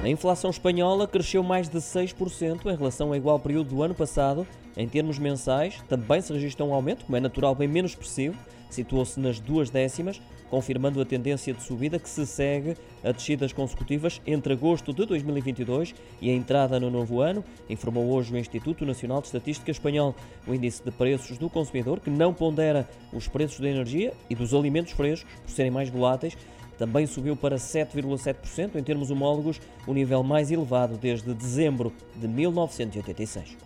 A inflação espanhola cresceu mais de 6% em relação ao igual período do ano passado. Em termos mensais, também se registrou um aumento, como é natural, bem menos expressivo, situou-se nas duas décimas, confirmando a tendência de subida que se segue a descidas consecutivas entre agosto de 2022 e a entrada no novo ano, informou hoje o Instituto Nacional de Estatística Espanhol. O índice de preços do consumidor, que não pondera os preços da energia e dos alimentos frescos, por serem mais voláteis, também subiu para 7,7% em termos homólogos, o nível mais elevado desde dezembro de 1986.